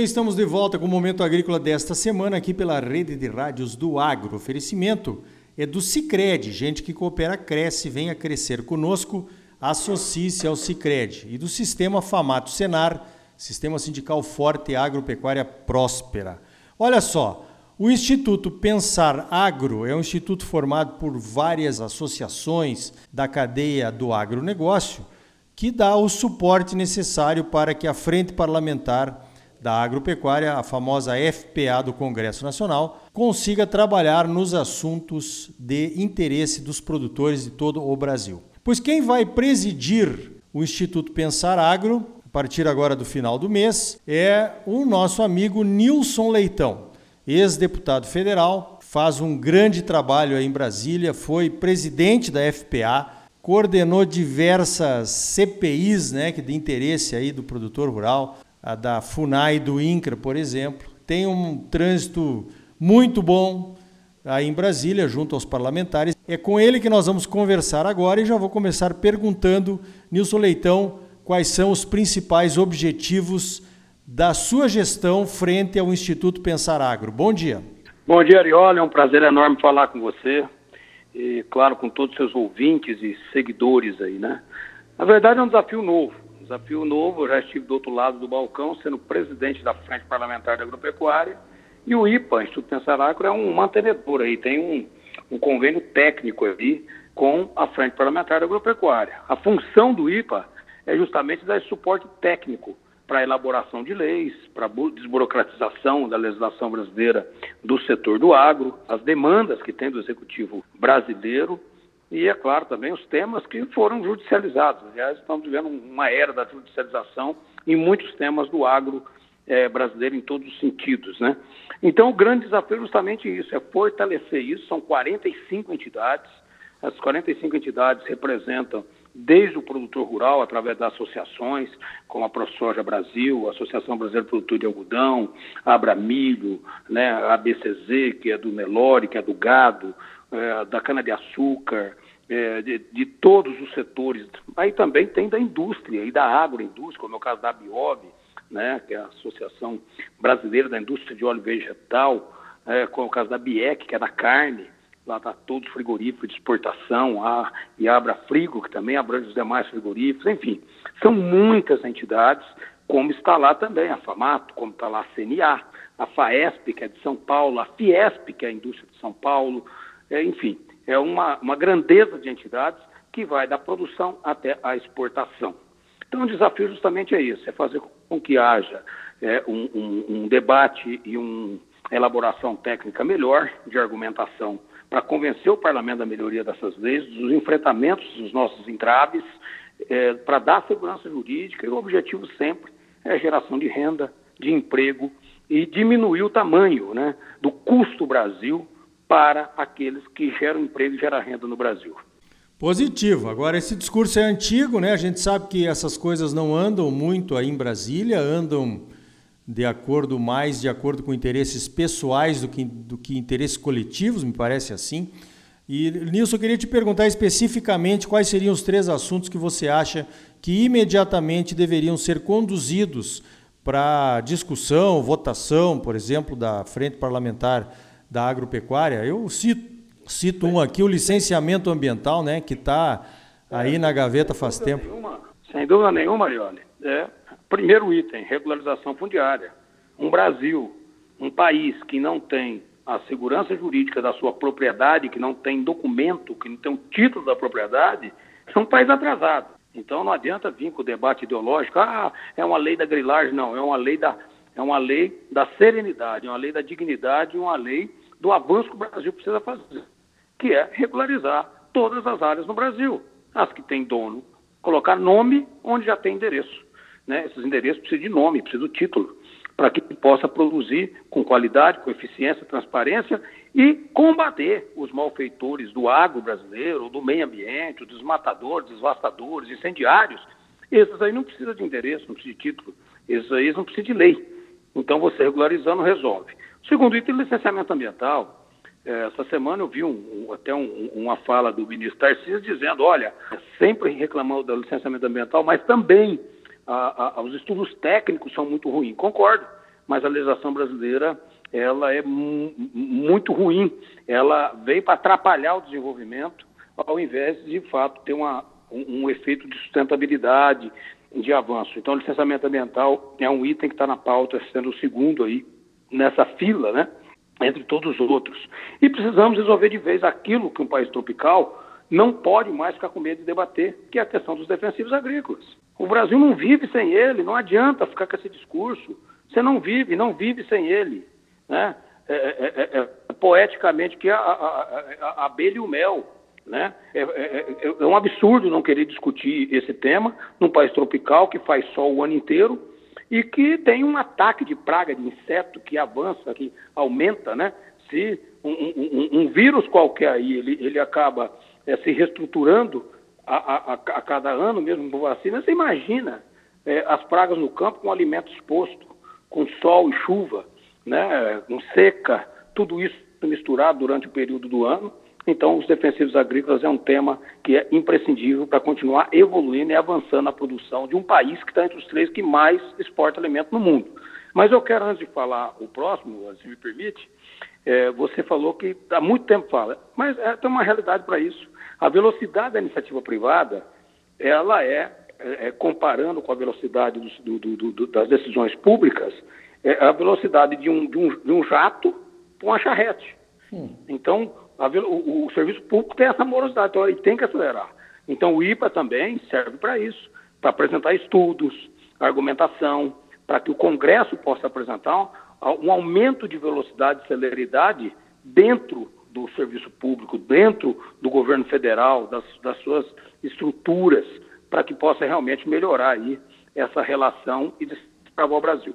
bem, estamos de volta com o Momento Agrícola desta semana aqui pela rede de rádios do Agro. oferecimento é do Cicred, gente que coopera cresce, venha crescer conosco, associe-se ao Cicred. E do Sistema Famato Senar, Sistema Sindical Forte e Agropecuária Próspera. Olha só, o Instituto Pensar Agro é um instituto formado por várias associações da cadeia do agronegócio que dá o suporte necessário para que a Frente Parlamentar da Agropecuária, a famosa FPA do Congresso Nacional, consiga trabalhar nos assuntos de interesse dos produtores de todo o Brasil. Pois quem vai presidir o Instituto Pensar Agro, a partir agora do final do mês, é o nosso amigo Nilson Leitão, ex-deputado federal, faz um grande trabalho aí em Brasília, foi presidente da FPA, coordenou diversas CPIs, né, de interesse aí do produtor rural, a da FUNAI do INCRA, por exemplo. Tem um trânsito muito bom aí em Brasília, junto aos parlamentares. É com ele que nós vamos conversar agora e já vou começar perguntando, Nilson Leitão, quais são os principais objetivos da sua gestão frente ao Instituto Pensar Agro. Bom dia. Bom dia, Ariola. É um prazer enorme falar com você e, claro, com todos os seus ouvintes e seguidores aí, né? Na verdade, é um desafio novo desafio novo. Eu já estive do outro lado do balcão, sendo presidente da Frente Parlamentar da Agropecuária. E o IPA, Instituto Pensar Agro, é um mantenedor aí, tem um, um convênio técnico ali com a Frente Parlamentar da Agropecuária. A função do IPA é justamente dar suporte técnico para a elaboração de leis, para a desburocratização da legislação brasileira do setor do agro, as demandas que tem do executivo brasileiro e, é claro, também os temas que foram judicializados. Aliás, estamos vivendo uma era da judicialização em muitos temas do agro é, brasileiro, em todos os sentidos. Né? Então, o grande desafio é justamente isso, é fortalecer isso. São 45 entidades, as 45 entidades representam desde o produtor rural, através das associações, como a ProSoja Brasil, a Associação Brasileira de Produtor de Algodão, a Abramilho, né, a ABCZ, que é do Nelore, que é do gado, é, da cana-de-açúcar, é, de, de, todos os setores. Aí também tem da indústria e da agroindústria, como é o caso da Biob, né, que é a Associação Brasileira da Indústria de Óleo Vegetal, é, como é o caso da BIEC, que é da carne, lá está todos os frigoríficos de exportação, a, e Abra Frigo, que também abrange os demais frigoríficos, enfim, são muitas entidades, como está lá também a FAMATO, como está lá a CNA, a FAESP, que é de São Paulo, a FIESP, que é a indústria de São Paulo, é, enfim, é uma, uma grandeza de entidades que vai da produção até a exportação. Então, o desafio justamente é isso: é fazer com que haja é, um, um, um, debate e uma elaboração técnica melhor de argumentação para convencer o parlamento da melhoria dessas leis, dos enfrentamentos dos nossos entraves, é, para dar segurança jurídica e o objetivo sempre é a geração de renda, de emprego e diminuir o tamanho né, do custo Brasil para aqueles que geram emprego e geram renda no Brasil. Positivo. Agora, esse discurso é antigo, né? A gente sabe que essas coisas não andam muito aí em Brasília, andam de acordo mais de acordo com interesses pessoais do que, do que interesses coletivos, me parece assim. E, Nilson, eu queria te perguntar especificamente quais seriam os três assuntos que você acha que imediatamente deveriam ser conduzidos para discussão, votação, por exemplo, da Frente Parlamentar da agropecuária. Eu cito, cito um aqui, o licenciamento ambiental, né, que está aí na gaveta faz sem tempo. Nenhuma, sem dúvida nenhuma, Marione. É, primeiro item, regularização fundiária. Um Brasil, um país que não tem a segurança jurídica da sua propriedade, que não tem documento, que não tem o título da propriedade, é um país atrasado. Então não adianta vir com o debate ideológico, ah, é uma lei da grilagem, não, é uma lei da, é uma lei da serenidade, é uma lei da dignidade, uma lei do avanço que o Brasil precisa fazer, que é regularizar todas as áreas no Brasil. As que têm dono, colocar nome onde já tem endereço. Né? Esses endereços precisam de nome, precisam do título, para que possa produzir com qualidade, com eficiência, transparência e combater os malfeitores do agro brasileiro, do meio ambiente, os desmatadores, devastadores, incendiários. Esses aí não precisam de endereço, não precisam de título. Esses aí não precisam de lei. Então, você regularizando resolve. Segundo item, licenciamento ambiental. É, essa semana eu vi um, um, até um, uma fala do ministro Tarcísio dizendo, olha, sempre reclamando do licenciamento ambiental, mas também a, a, os estudos técnicos são muito ruins. Concordo, mas a legislação brasileira ela é muito ruim. Ela veio para atrapalhar o desenvolvimento, ao invés de, de fato, ter uma, um, um efeito de sustentabilidade, de avanço. Então, licenciamento ambiental é um item que está na pauta, sendo o segundo aí nessa fila, né? Entre todos os outros. E precisamos resolver de vez aquilo que um país tropical não pode mais ficar com medo de debater, que é a questão dos defensivos agrícolas. O Brasil não vive sem ele, não adianta ficar com esse discurso. Você não vive, não vive sem ele. Né? É, é, é, é poeticamente que a, a, a, a abelha e o mel. Né? É, é, é, é, um absurdo não querer discutir esse tema num país tropical que faz sol o ano inteiro e que tem um ataque de praga de inseto que avança, que aumenta, né? Se um, um, um vírus qualquer aí ele, ele acaba é, se reestruturando a, a, a, cada ano, mesmo com vacina, você imagina é, as pragas no campo com alimento exposto, com sol e chuva, né? Com seca, tudo isso misturado durante o período do ano. Então, os defensivos agrícolas é um tema que é imprescindível para continuar evoluindo e avançando a produção de um país que está entre os três que mais exporta alimento no mundo. Mas eu quero, antes de falar o próximo, se me permite, é, você falou que há muito tempo fala, mas é, tem uma realidade para isso. A velocidade da iniciativa privada, ela é, é, é comparando com a velocidade do, do, do, das decisões públicas, é a velocidade de um, de um, de um jato com uma charrete. Hum. Então, o, o, serviço público tem essa morosidade, então ele tem que acelerar. Então o IPA também serve para isso, para apresentar estudos, argumentação, para que o Congresso possa apresentar um aumento de velocidade e celeridade dentro do serviço público, dentro do governo federal, das, das suas estruturas, para que possa realmente melhorar aí essa relação e destravar o Brasil.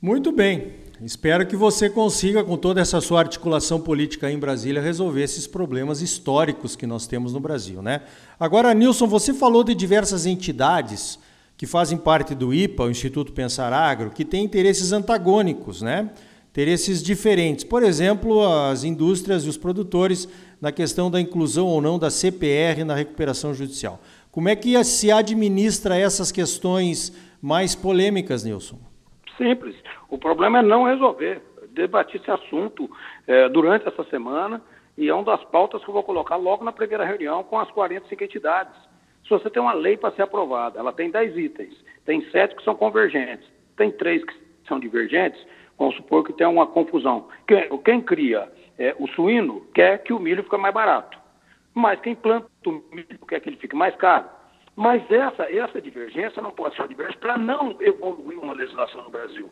Muito bem. Espero que você consiga, com toda essa sua articulação política em Brasília, resolver esses problemas históricos que nós temos no Brasil, né? Agora, Nilson, você falou de diversas entidades que fazem parte do IPA, o Instituto Pensar Agro, que têm interesses antagônicos, né? Interesses diferentes. Por exemplo, as indústrias e os produtores na questão da inclusão ou não da CPR na recuperação judicial. Como é que se administra essas questões mais polêmicas, Nilson? Simples. O problema é não resolver. Debati esse assunto é, durante essa semana e é uma das pautas que eu vou colocar logo na primeira reunião com as 45 entidades. Se você tem uma lei para ser aprovada, ela tem 10 itens, tem 7 que são convergentes, tem 3 que são divergentes, vamos supor que tem uma confusão. Quem, quem cria é, o suíno quer que o milho fique mais barato, mas quem planta o milho quer que ele fique mais caro. Mas essa, essa divergência não pode ser uma divergência para não evoluir uma legislação no Brasil.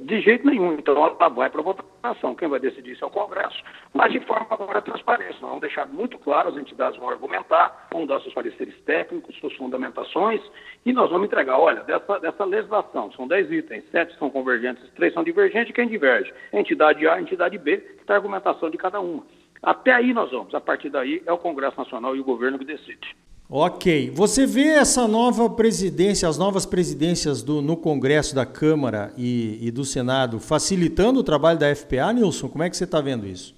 De jeito nenhum. Então, ela vai para votação. Quem vai decidir isso é o Congresso. Mas de forma agora transparente. Nós vamos deixar muito claro, as entidades vão argumentar, vão dar seus pareceres técnicos, suas fundamentações, e nós vamos entregar, olha, dessa, dessa legislação, são 10 itens, 7 são convergentes, 3 são divergentes, quem diverge? entidade A, entidade B, que está a argumentação de cada uma. Até aí nós vamos. A partir daí é o Congresso Nacional e o governo que decide. Ok. Você vê essa nova presidência, as novas presidências do, no Congresso da Câmara e, e, do Senado facilitando o trabalho da FPA, Nilson? Como é que você está vendo isso?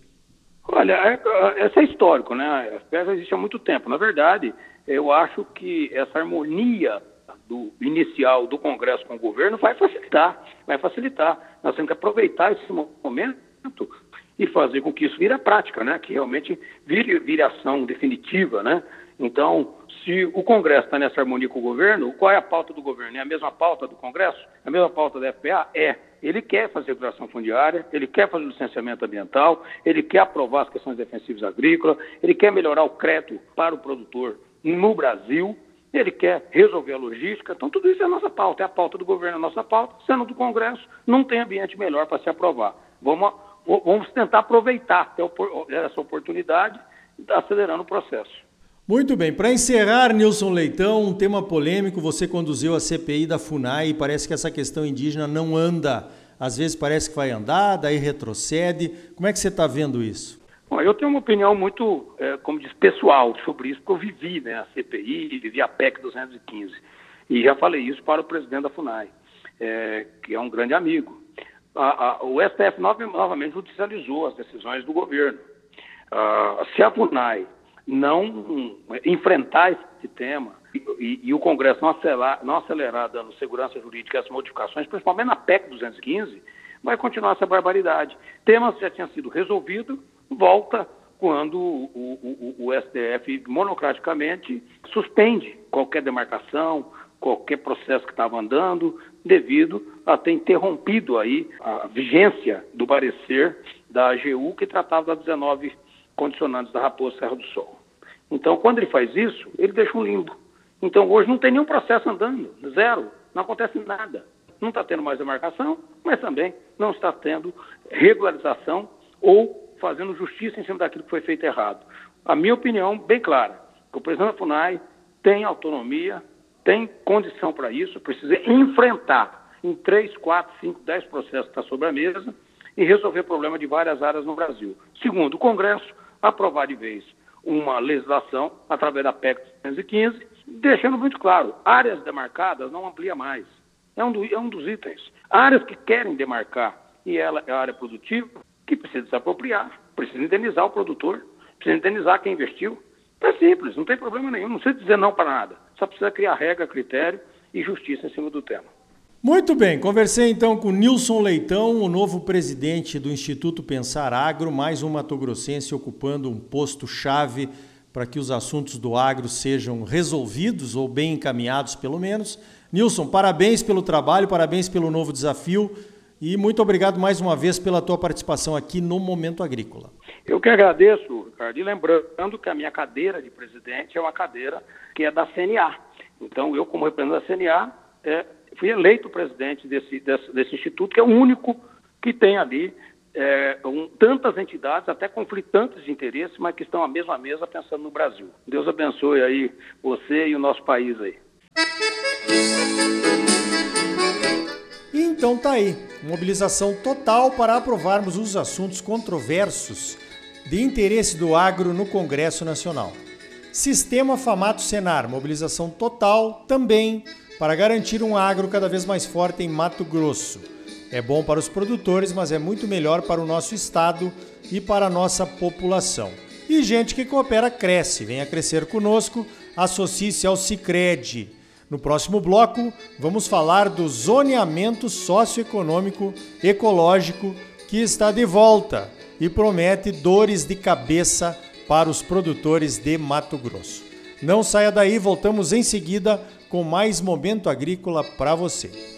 Olha, é, esse é histórico, né? A FPA já existe há muito tempo. Na verdade, eu acho que essa harmonia do inicial do Congresso com o governo vai facilitar, vai facilitar. Nós temos que aproveitar esse momento e fazer com que isso vire a prática, né? Que realmente vire, vire ação definitiva, né? Então, se o Congresso está nessa harmonia com o governo, qual é a pauta do governo? É a mesma pauta do Congresso? É a mesma pauta da FPA? É. Ele quer fazer regulação fundiária, ele quer fazer licenciamento ambiental, ele quer aprovar as questões defensivas agrícolas, ele quer melhorar o crédito para o produtor no Brasil, ele quer resolver a logística. Então, tudo isso é a nossa pauta, é a pauta do governo, é a nossa pauta. Sendo do Congresso, não tem ambiente melhor para se aprovar. Vamos, vamos tentar aproveitar essa oportunidade, acelerando o processo. Muito bem, para encerrar, Nilson Leitão, um tema polêmico, você conduziu a CPI da FUNAI e parece que essa questão indígena não anda. Às vezes parece que vai andar, daí retrocede. Como é que você está vendo isso? Bom, eu tenho uma opinião muito, é, como diz, pessoal sobre isso, porque eu vivi né, a CPI, vivi a PEC 215. E já falei isso para o presidente da FUNAI, é, que é um grande amigo. A, a, o STF novamente judicializou as decisões do governo. Uh, se a FUNAI não enfrentar esse tema e, e o Congresso não acelerar, não acelerar dando segurança jurídica às modificações, principalmente na PEC 215, vai continuar essa barbaridade. Tema já tinha sido resolvido, volta quando o, o, o STF monocraticamente suspende qualquer demarcação, qualquer processo que estava andando, devido a ter interrompido aí a vigência do parecer da AGU que tratava das 19 condicionantes da Raposa Serra do Sol. Então, quando ele faz isso, ele deixa um limbo. Então, hoje não tem nenhum processo andando, zero, não acontece nada. Não está tendo mais demarcação, mas também não está tendo regularização ou fazendo justiça em cima daquilo que foi feito errado. A minha opinião, bem clara, que o presidente da FUNAI tem autonomia, tem condição para isso, precisa enfrentar em 3, 4, 5, 10 processos que estão tá sobre a mesa e resolver problema de várias áreas no Brasil. Segundo, o Congresso aprovar de vez uma legislação através da PEC 215, deixando muito claro, áreas demarcadas não amplia mais. É um, do, é um dos itens. Áreas que querem demarcar e ela é área produtiva, que precisa se apropriar, precisa indenizar o produtor, precisa indenizar quem investiu. É simples, não tem problema nenhum, não precisa dizer não para nada. Só precisa criar regra, critério e justiça em cima do tema. Muito bem, conversei então com Nilson Leitão, o novo presidente do Instituto Pensar Agro, mais um matogrossense ocupando um posto-chave para que os assuntos do agro sejam resolvidos ou bem encaminhados, pelo menos. Nilson, parabéns pelo trabalho, parabéns pelo novo desafio e muito obrigado mais uma vez pela tua participação aqui no Momento Agrícola. Eu que agradeço, Ricardo, e lembrando que a minha cadeira de presidente é uma cadeira que é da CNA. Então, eu, como representante da CNA, é, fui eleito presidente desse, desse, desse, instituto, que é o único que tem ali é, um, tantas entidades, até conflitantes de interesse, mas que estão à mesma mesa pensando no Brasil. Deus abençoe aí você e o nosso país aí. Então tá aí, mobilização total para aprovarmos os assuntos controversos de interesse do agro no Congresso Nacional. Sistema Famato Senar, mobilização total também para garantir um agro cada vez mais forte em Mato Grosso. É bom para os produtores, mas é muito melhor para o nosso estado e para a nossa população. E gente que coopera cresce. Venha crescer conosco, associe-se ao Cicred. No próximo bloco, vamos falar do zoneamento socioeconômico ecológico que está de volta e promete dores de cabeça para os produtores de Mato Grosso. Não saia daí, voltamos em seguida com mais momento agrícola para você.